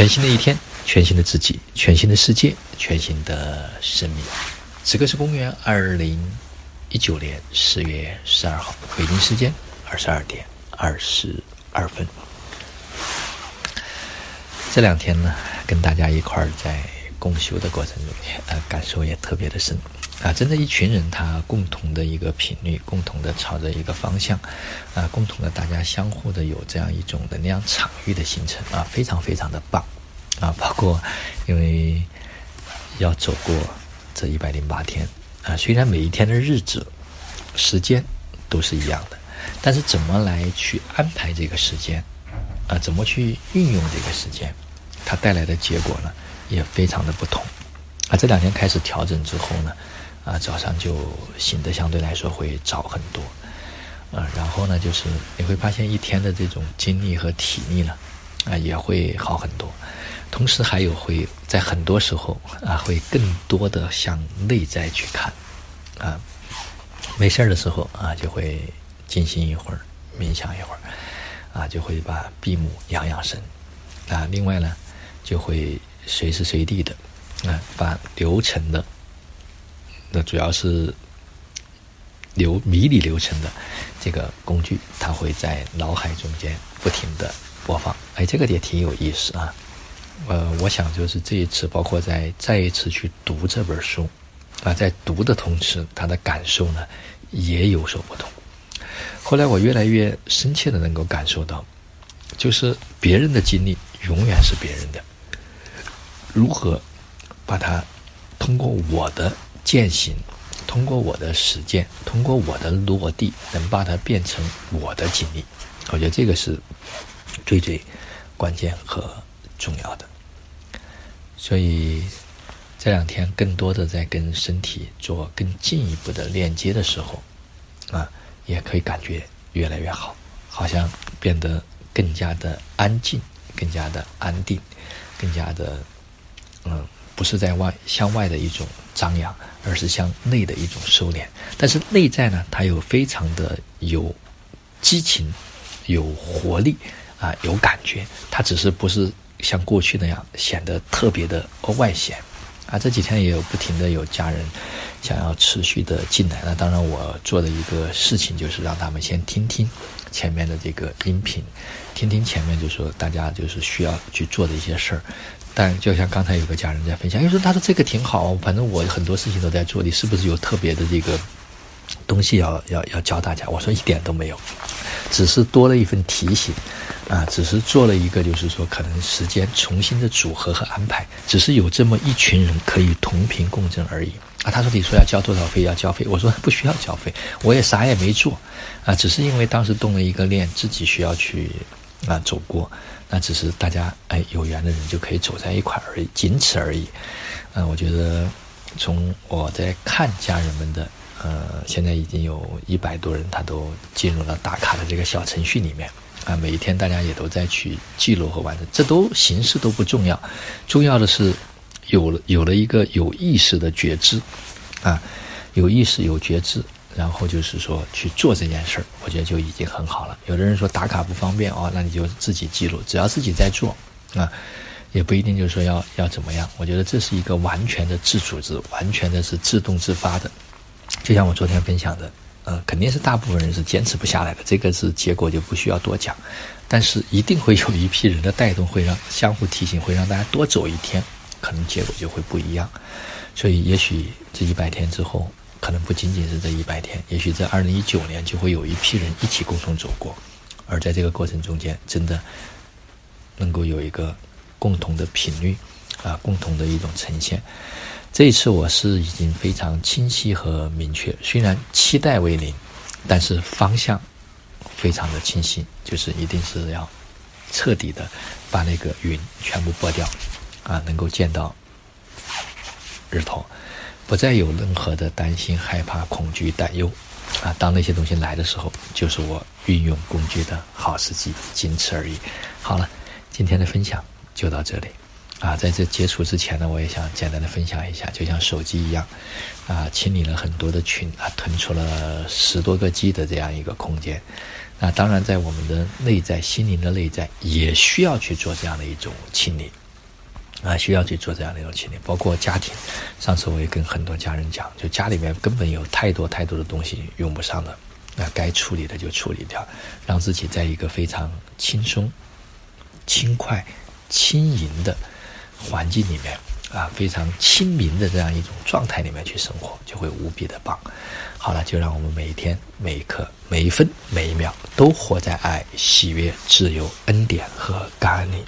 全新的一天，全新的自己，全新的世界，全新的生命。此刻是公元二零一九年十月十二号，北京时间二十二点二十二分。这两天呢，跟大家一块儿在共修的过程中，呃，感受也特别的深。啊，真的，一群人他共同的一个频率，共同的朝着一个方向，啊，共同的大家相互的有这样一种能量场域的形成，啊，非常非常的棒，啊，包括因为要走过这一百零八天，啊，虽然每一天的日子、时间都是一样的，但是怎么来去安排这个时间，啊，怎么去运用这个时间，它带来的结果呢，也非常的不同，啊，这两天开始调整之后呢。啊，早上就醒的相对来说会早很多，啊，然后呢，就是你会发现一天的这种精力和体力呢，啊，也会好很多。同时还有会在很多时候啊，会更多的向内在去看，啊，没事儿的时候啊，就会静心一会儿，冥想一会儿，啊，就会把闭目养养神，啊，另外呢，就会随时随地的啊，把流程的。那主要是流迷你流程的这个工具，它会在脑海中间不停的播放。哎，这个也挺有意思啊。呃，我想就是这一次，包括在再一次去读这本书啊，在读的同时，他的感受呢也有所不同。后来我越来越深切的能够感受到，就是别人的经历永远是别人的，如何把它通过我的。践行，通过我的实践，通过我的落地，能把它变成我的经历。我觉得这个是最最关键和重要的。所以这两天更多的在跟身体做更进一步的链接的时候，啊，也可以感觉越来越好，好像变得更加的安静，更加的安定，更加的嗯。不是在外向外的一种张扬，而是向内的一种收敛。但是内在呢，它又非常的有激情、有活力啊，有感觉。它只是不是像过去那样显得特别的外显啊。这几天也有不停的有家人想要持续的进来。那当然，我做的一个事情就是让他们先听听前面的这个音频，听听前面就说大家就是需要去做的一些事儿。但就像刚才有个家人在分享，因为说他说这个挺好，反正我很多事情都在做，你是不是有特别的这个东西要要要教大家？我说一点都没有，只是多了一份提醒，啊，只是做了一个就是说可能时间重新的组合和安排，只是有这么一群人可以同频共振而已。啊，他说你说要交多少费要交费，我说不需要交费，我也啥也没做，啊，只是因为当时动了一个念，自己需要去。啊，走过，那只是大家哎有缘的人就可以走在一块而已，仅此而已。嗯，我觉得从我在看家人们的，呃，现在已经有一百多人，他都进入了打卡的这个小程序里面。啊，每一天大家也都在去记录和完成，这都形式都不重要，重要的是有了有了一个有意识的觉知，啊，有意识有觉知。然后就是说去做这件事儿，我觉得就已经很好了。有的人说打卡不方便哦，那你就自己记录，只要自己在做啊，也不一定就是说要要怎么样。我觉得这是一个完全的自组织，完全的是自动自发的。就像我昨天分享的，呃，肯定是大部分人是坚持不下来的，这个是结果就不需要多讲。但是一定会有一批人的带动，会让相互提醒，会让大家多走一天，可能结果就会不一样。所以也许这一百天之后。可能不仅仅是这一百天，也许在二零一九年就会有一批人一起共同走过，而在这个过程中间，真的能够有一个共同的频率啊，共同的一种呈现。这一次我是已经非常清晰和明确，虽然期待为零，但是方向非常的清晰，就是一定是要彻底的把那个云全部拨掉啊，能够见到日头。不再有任何的担心、害怕、恐惧、担忧，啊，当那些东西来的时候，就是我运用工具的好时机，仅此而已。好了，今天的分享就到这里，啊，在这结束之前呢，我也想简单的分享一下，就像手机一样，啊，清理了很多的群，啊，腾出了十多个 G 的这样一个空间，那当然在我们的内在、心灵的内在，也需要去做这样的一种清理。啊，需要去做这样的一种清理，包括家庭。上次我也跟很多家人讲，就家里面根本有太多太多的东西用不上的，那该处理的就处理掉，让自己在一个非常轻松、轻快、轻盈的环境里面啊，非常亲民的这样一种状态里面去生活，就会无比的棒。好了，就让我们每一天、每一刻、每一分、每一秒都活在爱、喜悦、自由、恩典和感恩里。